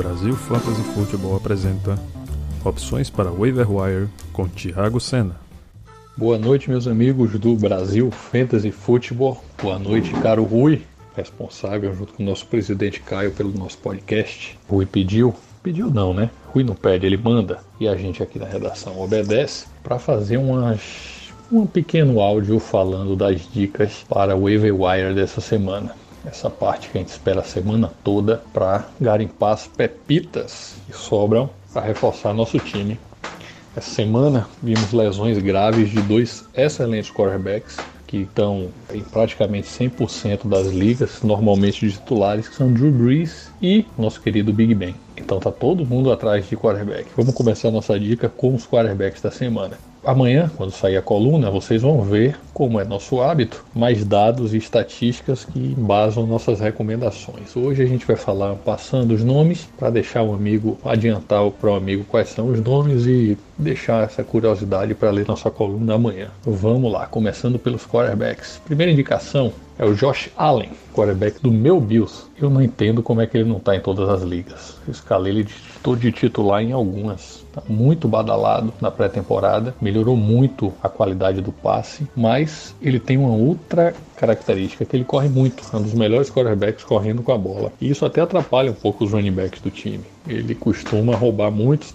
Brasil Fantasy Football apresenta Opções para Waiver Wire com Thiago Senna. Boa noite, meus amigos do Brasil Fantasy Football. Boa noite, caro Rui, responsável junto com o nosso presidente Caio pelo nosso podcast. Rui pediu, pediu não, né? Rui não pede, ele manda e a gente aqui na redação obedece para fazer umas um pequeno áudio falando das dicas para o waiver wire dessa semana essa parte que a gente espera a semana toda para garimpar as pepitas que sobram para reforçar nosso time. Essa semana vimos lesões graves de dois excelentes quarterbacks que estão em praticamente 100% das ligas, normalmente titulares, que são Drew Brees e nosso querido Big Ben. Então tá todo mundo atrás de quarterback. Vamos começar nossa dica com os quarterbacks da semana. Amanhã, quando sair a coluna, vocês vão ver, como é nosso hábito, mais dados e estatísticas que embasam nossas recomendações. Hoje a gente vai falar passando os nomes para deixar o amigo adiantar para o amigo quais são os nomes e deixar essa curiosidade para ler nossa coluna amanhã. Vamos lá, começando pelos quarterbacks. Primeira indicação é o Josh Allen, quarterback do meu Bills. Eu não entendo como é que ele não está em todas as ligas. Eu escalei ele de, de titular em algumas. Tá muito badalado na pré-temporada, melhorou muito a qualidade do passe, mas ele tem uma outra característica que ele corre muito, é um dos melhores quarterbacks correndo com a bola. E isso até atrapalha um pouco os running backs do time. Ele costuma roubar muitos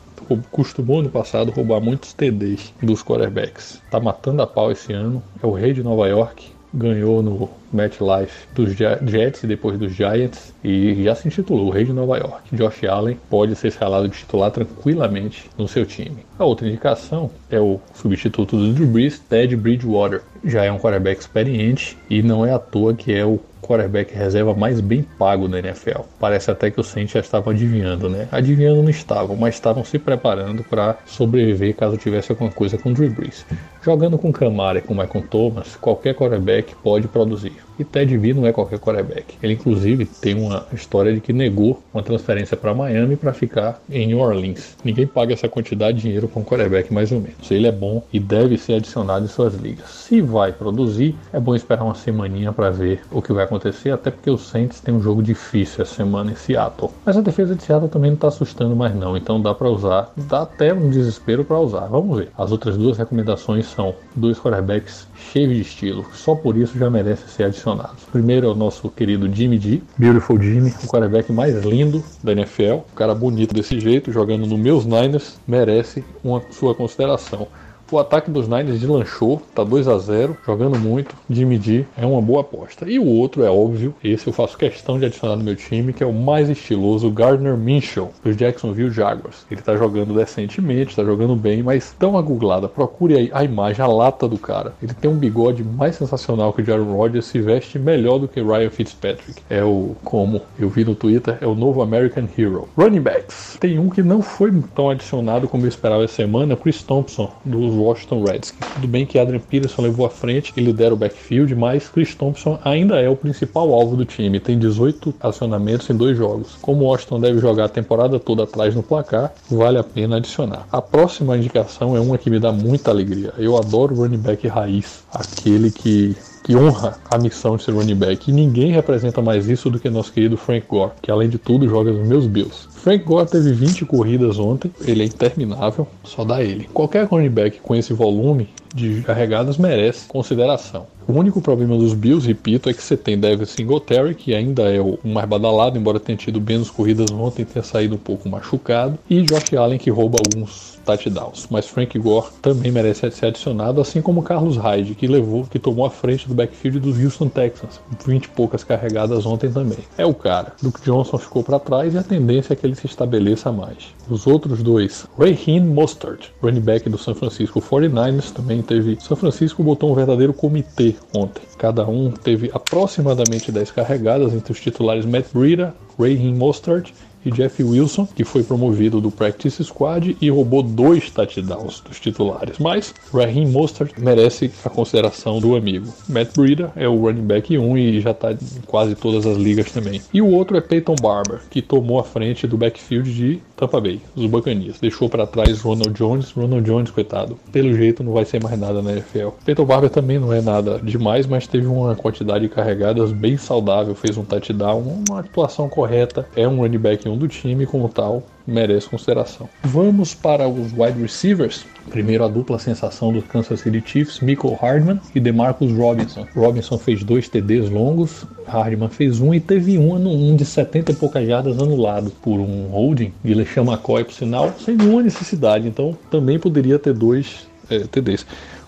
costumou no passado roubar muitos TDs dos quarterbacks. Tá matando a pau esse ano, é o rei de Nova York, ganhou no MetLife dos Jets e depois dos Giants e já se intitulou o Rei de Nova York. Josh Allen pode ser escalado de titular tranquilamente no seu time. A outra indicação é o substituto do Drew Brees, Ted Bridgewater. Já é um quarterback experiente e não é à toa que é o quarterback reserva mais bem pago da NFL. Parece até que o Saints já estavam adivinhando, né? Adivinhando não estavam, mas estavam se preparando para sobreviver caso tivesse alguma coisa com o Drew Brees. Jogando com Camara e com Michael Thomas, qualquer quarterback pode produzir. E Ted V não é qualquer quarterback. Ele inclusive tem uma história de que negou uma transferência para Miami para ficar em New Orleans. Ninguém paga essa quantidade de dinheiro para um quarterback mais ou menos. Ele é bom e deve ser adicionado em suas ligas. Se vai produzir, é bom esperar uma semaninha para ver o que vai acontecer, até porque o Saints tem um jogo difícil essa semana em Seattle. Mas a defesa de Seattle também não está assustando mais não, então dá para usar, dá até um desespero para usar. Vamos ver. As outras duas recomendações são dois quarterbacks cheios de estilo, só por isso já merece ser adicionados. Primeiro é o nosso querido Jimmy G, Beautiful Jimmy, o quarterback mais lindo da NFL, um cara bonito desse jeito, jogando no meus Niners, merece uma sua consideração. O ataque dos Niners deslanchou, tá 2 a 0 jogando muito. Jimmy G é uma boa aposta. E o outro é óbvio, esse eu faço questão de adicionar no meu time, que é o mais estiloso Gardner Minshew, dos Jacksonville Jaguars. Ele tá jogando decentemente, tá jogando bem, mas tão agooglada. Procure aí a imagem, a lata do cara. Ele tem um bigode mais sensacional que o Jaron Rodgers, se veste melhor do que Ryan Fitzpatrick. É o, como eu vi no Twitter, é o novo American Hero. Running backs. Tem um que não foi tão adicionado como eu esperava essa semana, Chris Thompson, dos Washington Redskins. Tudo bem que Adrian Peterson levou à frente e lidera o backfield, mas Chris Thompson ainda é o principal alvo do time. Tem 18 acionamentos em dois jogos. Como Washington deve jogar a temporada toda atrás no placar, vale a pena adicionar. A próxima indicação é uma que me dá muita alegria. Eu adoro running back raiz, aquele que que honra a missão de ser running back. E ninguém representa mais isso do que nosso querido Frank Gore, que além de tudo joga nos meus Bills. Frank Gore teve 20 corridas ontem, ele é interminável, só dá ele. Qualquer running back com esse volume de carregadas merece consideração. O único problema dos Bills, repito, é que você tem Devin Singletary, que ainda é o mais badalado, embora tenha tido menos corridas ontem, tenha saído um pouco machucado, e Josh Allen, que rouba alguns touchdowns. Mas Frank Gore também merece ser adicionado, assim como Carlos Hyde, que levou, que tomou a frente do backfield dos Houston Texans, 20 e poucas carregadas ontem também. É o cara. Duke Johnson ficou para trás e a tendência é que ele se estabeleça mais. Os outros dois, Raheem Mostert, running back do San Francisco 49ers, também teve. São Francisco botou um verdadeiro comitê ontem. Cada um teve aproximadamente 10 carregadas entre os titulares Matt Breida, Raheem Mostert e Jeff Wilson, que foi promovido do Practice Squad e roubou dois touchdowns dos titulares. Mas Raheem Mostert merece a consideração do amigo. Matt Breida é o running back 1 e já está em quase todas as ligas também. E o outro é Peyton Barber, que tomou a frente do backfield de Tampa Bay, os Buccaneers. Deixou para trás Ronald Jones. Ronald Jones, coitado, pelo jeito não vai ser mais nada na NFL. Peyton Barber também não é nada demais, mas teve uma quantidade de carregadas bem saudável, fez um touchdown, uma atuação correta. É um running back 1 do time, como tal, merece consideração. Vamos para os wide receivers. Primeiro a dupla sensação do Kansas City Chiefs, Michael Hardman e DeMarcus Robinson. Robinson fez dois TDs longos, Hardman fez um e teve um, um de 70 e poucas jardas anulado por um holding de LeSean McCoy, por sinal, sem nenhuma necessidade. Então também poderia ter dois é, TDs.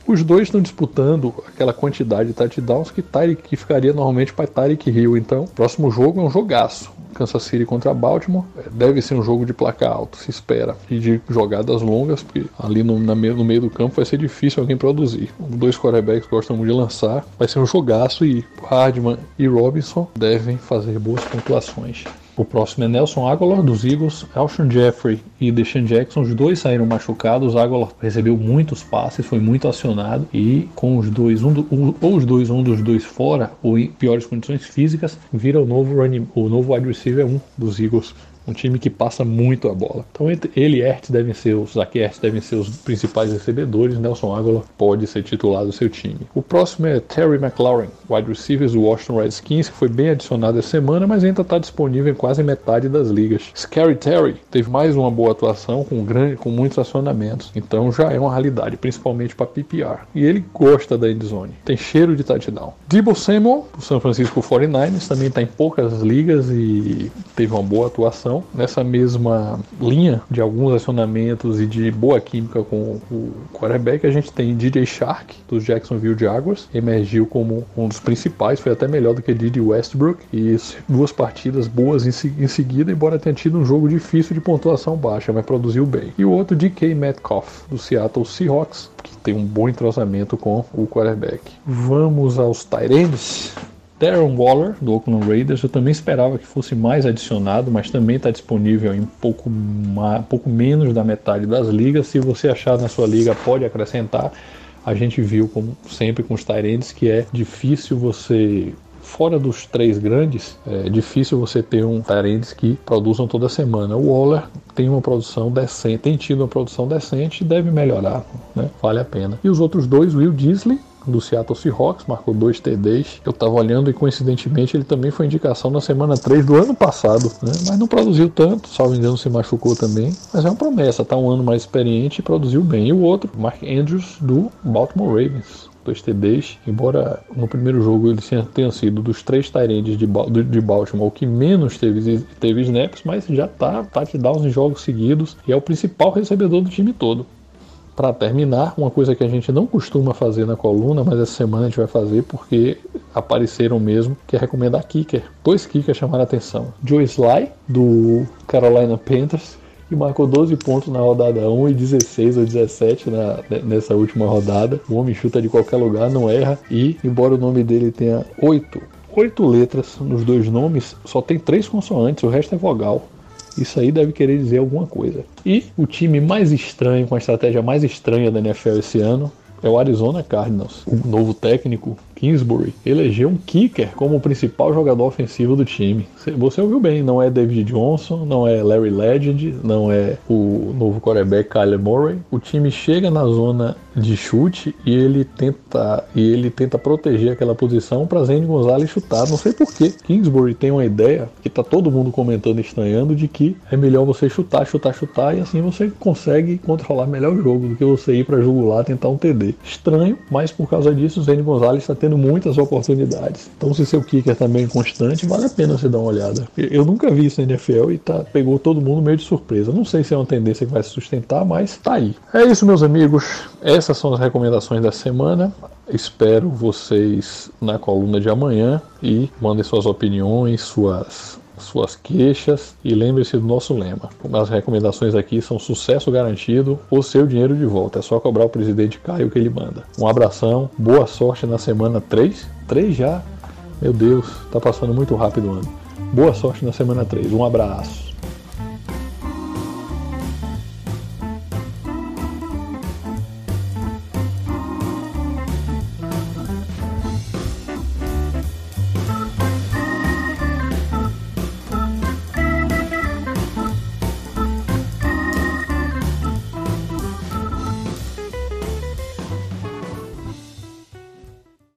Os dois estão disputando aquela quantidade de touchdowns que, Tyreek, que ficaria normalmente para Tyreek Hill. Então, próximo jogo é um jogaço. Kansas City contra Baltimore. É, deve ser um jogo de placar alto, se espera. E de jogadas longas, porque ali no, na, no meio do campo vai ser difícil alguém produzir. Dois quarterbacks gostam muito de lançar. Vai ser um jogaço e Hardman e Robinson devem fazer boas pontuações. O próximo é Nelson Aguilar dos Eagles, Alshon Jeffrey e Deshaun Jackson. Os dois saíram machucados. Aguilar recebeu muitos passes, foi muito acionado e com os dois, um do, um, ou os dois, um dos dois fora ou em piores condições físicas, vira o novo running, o novo wide receiver 1 dos Eagles um time que passa muito a bola. Então ele e Ertz devem ser os Zach Ertz devem ser os principais recebedores. Nelson Aguilar pode ser titular do seu time. O próximo é Terry McLaurin, wide receivers do Washington Redskins, que foi bem adicionado essa semana, mas ainda está disponível em quase metade das ligas. Scary Terry teve mais uma boa atuação com grande, com muitos acionamentos. Então já é uma realidade, principalmente para PPR. E ele gosta da endzone. Tem cheiro de touchdown. Debo Samuel, do San Francisco 49ers, também está em poucas ligas e teve uma boa atuação nessa mesma linha de alguns acionamentos e de boa química com o quarterback, a gente tem DJ Shark, dos Jacksonville Jaguars, emergiu como um dos principais, foi até melhor do que Didi Westbrook, e duas partidas boas em, seguida, embora tenha tido um jogo difícil de pontuação baixa, mas produziu bem. E o outro, DK Metcalf, do Seattle Seahawks, que tem um bom entrosamento com o quarterback. Vamos aos Tyrants. Darren Waller, do Oakland Raiders, eu também esperava que fosse mais adicionado, mas também está disponível em pouco, pouco menos da metade das ligas. Se você achar na sua liga, pode acrescentar. A gente viu, como sempre com os Tyrants, que é difícil você fora dos três grandes, é difícil você ter um Tyrants que produzam toda semana. O Waller tem uma produção decente, tem tido uma produção decente e deve melhorar, né? vale a pena. E os outros dois, Will Disley do Seattle Seahawks, marcou dois TDs. Eu estava olhando e coincidentemente ele também foi indicação na semana 3 do ano passado, né? mas não produziu tanto, salvo engano se machucou também, mas é uma promessa, tá um ano mais experiente e produziu bem. E o outro, Mark Andrews do Baltimore Ravens dois TDs, embora no primeiro jogo ele tenha sido dos três Tyrands de, de Baltimore que menos teve, teve snaps, mas já tá touchdowns em jogos seguidos e é o principal recebedor do time todo. Para terminar, uma coisa que a gente não costuma fazer na coluna, mas essa semana a gente vai fazer porque apareceram mesmo, que é recomendar kicker. Dois kickers chamaram a atenção. Joe Sly, do Carolina Panthers, que marcou 12 pontos na rodada 1 e 16 ou 17 na, nessa última rodada. O homem chuta de qualquer lugar, não erra e, embora o nome dele tenha 8, 8 letras nos dois nomes, só tem três consoantes, o resto é vogal. Isso aí deve querer dizer alguma coisa. E o time mais estranho, com a estratégia mais estranha da NFL esse ano, é o Arizona Cardinals. O novo técnico Kingsbury elegeu um kicker como o principal jogador ofensivo do time. Você ouviu bem, não é David Johnson, não é Larry Legend, não é o novo quarterback Kyler Murray. O time chega na zona de chute e ele tenta e ele tenta proteger aquela posição para Zane Gonzalez chutar. Não sei porquê. Kingsbury tem uma ideia que tá todo mundo comentando estranhando de que é melhor você chutar, chutar, chutar e assim você consegue controlar melhor o jogo do que você ir para jugular tentar um TD. Estranho, mas por causa disso Zane Gonzalez está tendo tendo muitas oportunidades. Então, se seu kicker também é constante, vale a pena você dar uma olhada. Eu nunca vi isso na NFL e tá, pegou todo mundo meio de surpresa. Não sei se é uma tendência que vai se sustentar, mas tá aí. É isso, meus amigos. Essas são as recomendações da semana. Espero vocês na coluna de amanhã e mandem suas opiniões, suas suas queixas e lembre-se do nosso lema. As recomendações aqui são sucesso garantido ou seu dinheiro de volta. É só cobrar o presidente Caio que ele manda. Um abração, boa sorte na semana 3. 3 já? Meu Deus, tá passando muito rápido o ano. Boa sorte na semana 3. Um abraço.